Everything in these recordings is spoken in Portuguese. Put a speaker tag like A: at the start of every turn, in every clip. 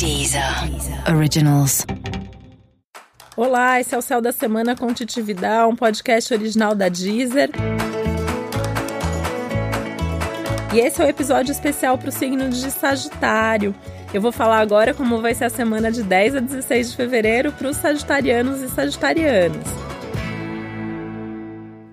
A: Deezer Originals.
B: Olá, esse é o Céu da Semana com Titividade, um podcast original da Deezer. E esse é o um episódio especial para o signo de Sagitário. Eu vou falar agora como vai ser a semana de 10 a 16 de fevereiro para os sagitarianos e sagitarianas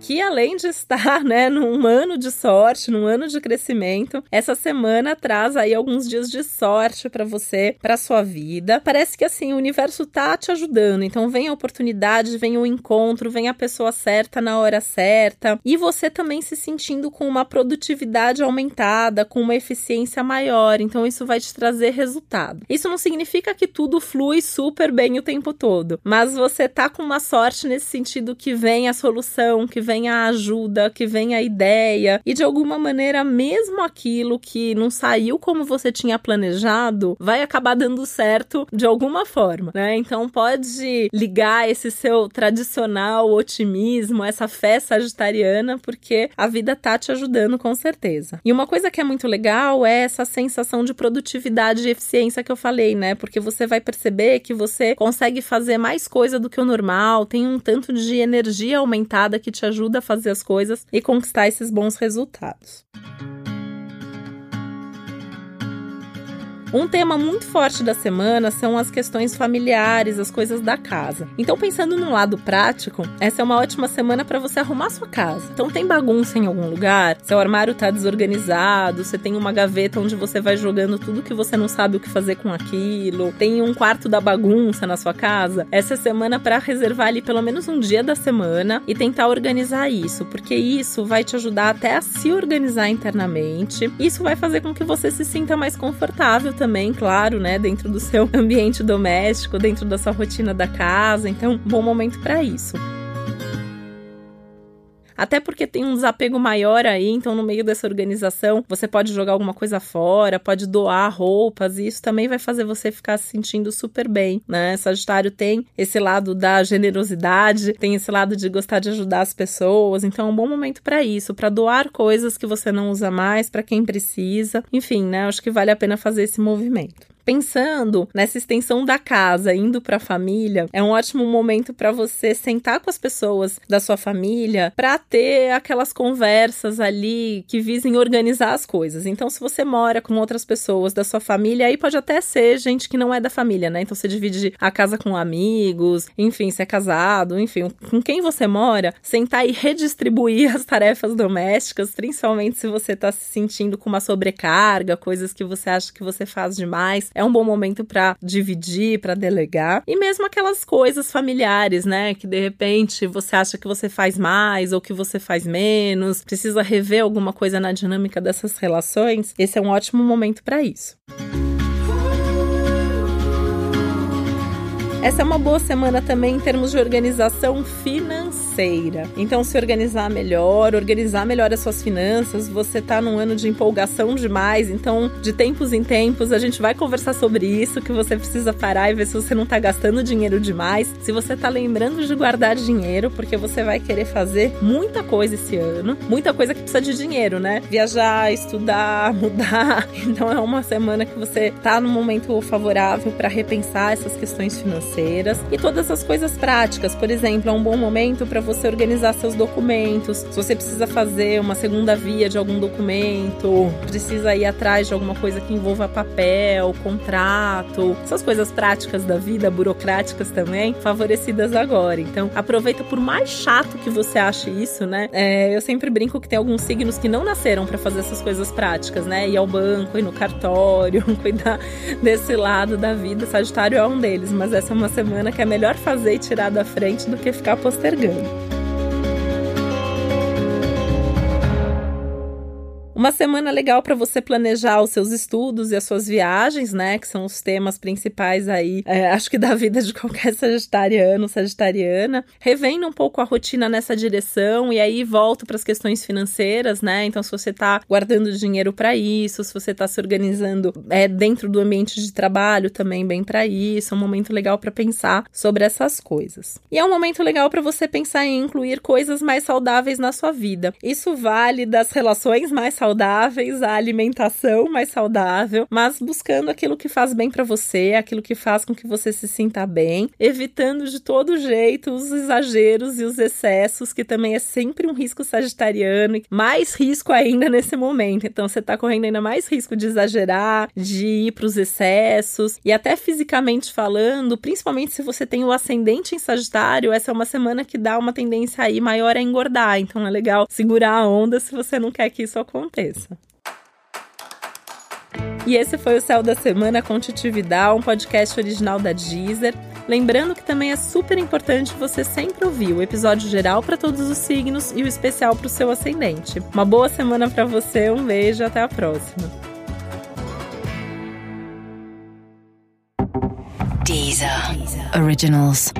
B: que além de estar, né, num ano de sorte, num ano de crescimento, essa semana traz aí alguns dias de sorte para você, para sua vida. Parece que assim, o universo tá te ajudando. Então vem a oportunidade, vem o encontro, vem a pessoa certa na hora certa e você também se sentindo com uma produtividade aumentada, com uma eficiência maior. Então isso vai te trazer resultado. Isso não significa que tudo flui super bem o tempo todo, mas você tá com uma sorte nesse sentido que vem a solução, que vem vem a ajuda, que vem a ideia, e de alguma maneira, mesmo aquilo que não saiu como você tinha planejado, vai acabar dando certo de alguma forma, né? Então pode ligar esse seu tradicional otimismo, essa fé sagitariana, porque a vida tá te ajudando com certeza. E uma coisa que é muito legal é essa sensação de produtividade e eficiência que eu falei, né? Porque você vai perceber que você consegue fazer mais coisa do que o normal, tem um tanto de energia aumentada que te ajuda ajuda a fazer as coisas e conquistar esses bons resultados. Um tema muito forte da semana são as questões familiares, as coisas da casa. Então, pensando no lado prático, essa é uma ótima semana para você arrumar sua casa. Então, tem bagunça em algum lugar? Seu armário tá desorganizado, você tem uma gaveta onde você vai jogando tudo que você não sabe o que fazer com aquilo, tem um quarto da bagunça na sua casa. Essa é semana para reservar ali pelo menos um dia da semana e tentar organizar isso, porque isso vai te ajudar até a se organizar internamente. Isso vai fazer com que você se sinta mais confortável também, claro, né, dentro do seu ambiente doméstico, dentro da sua rotina da casa. Então, bom momento para isso. Até porque tem um desapego maior aí, então no meio dessa organização você pode jogar alguma coisa fora, pode doar roupas, e isso também vai fazer você ficar se sentindo super bem, né? Sagitário tem esse lado da generosidade, tem esse lado de gostar de ajudar as pessoas, então é um bom momento para isso, para doar coisas que você não usa mais para quem precisa. Enfim, né? Acho que vale a pena fazer esse movimento pensando nessa extensão da casa, indo para a família, é um ótimo momento para você sentar com as pessoas da sua família para ter aquelas conversas ali que visem organizar as coisas. Então, se você mora com outras pessoas da sua família, aí pode até ser gente que não é da família, né? Então, você divide a casa com amigos, enfim, se é casado, enfim, com quem você mora, sentar e redistribuir as tarefas domésticas, principalmente se você tá se sentindo com uma sobrecarga, coisas que você acha que você faz demais é um bom momento para dividir, para delegar. E mesmo aquelas coisas familiares, né? Que de repente você acha que você faz mais ou que você faz menos, precisa rever alguma coisa na dinâmica dessas relações. Esse é um ótimo momento para isso. Essa é uma boa semana também em termos de organização financeira. Então, se organizar melhor, organizar melhor as suas finanças. Você tá num ano de empolgação demais, então, de tempos em tempos, a gente vai conversar sobre isso, que você precisa parar e ver se você não tá gastando dinheiro demais. Se você tá lembrando de guardar dinheiro, porque você vai querer fazer muita coisa esse ano, muita coisa que precisa de dinheiro, né? Viajar, estudar, mudar. Então, é uma semana que você tá num momento favorável para repensar essas questões financeiras e todas as coisas práticas. Por exemplo, é um bom momento para você organizar seus documentos. Se você precisa fazer uma segunda via de algum documento, precisa ir atrás de alguma coisa que envolva papel, contrato, essas coisas práticas da vida, burocráticas também, favorecidas agora. Então, aproveita por mais chato que você ache isso, né? É, eu sempre brinco que tem alguns signos que não nasceram para fazer essas coisas práticas, né? Ir ao banco, ir no cartório, cuidar desse lado da vida. Sagitário é um deles, mas essa é uma semana que é melhor fazer e tirar da frente do que ficar postergando. Uma semana legal para você planejar os seus estudos e as suas viagens, né? Que são os temas principais aí, é, acho que da vida de qualquer sagitariano, sagitariana. Revendo um pouco a rotina nessa direção e aí volto para as questões financeiras, né? Então, se você está guardando dinheiro para isso, se você está se organizando é, dentro do ambiente de trabalho também bem para isso, é um momento legal para pensar sobre essas coisas. E é um momento legal para você pensar em incluir coisas mais saudáveis na sua vida. Isso vale das relações mais saudáveis saudáveis, a alimentação mais saudável, mas buscando aquilo que faz bem para você, aquilo que faz com que você se sinta bem, evitando de todo jeito os exageros e os excessos, que também é sempre um risco sagitariano, mais risco ainda nesse momento. Então você tá correndo ainda mais risco de exagerar, de ir para os excessos e até fisicamente falando, principalmente se você tem o ascendente em Sagitário, essa é uma semana que dá uma tendência aí maior a engordar. Então é legal segurar a onda se você não quer que isso aconteça. E esse foi o Céu da Semana com Titi Vidal, um podcast original da Deezer. Lembrando que também é super importante você sempre ouvir o episódio geral para todos os signos e o especial para o seu ascendente. Uma boa semana para você, um beijo, até a próxima.
A: Deezer. Originals.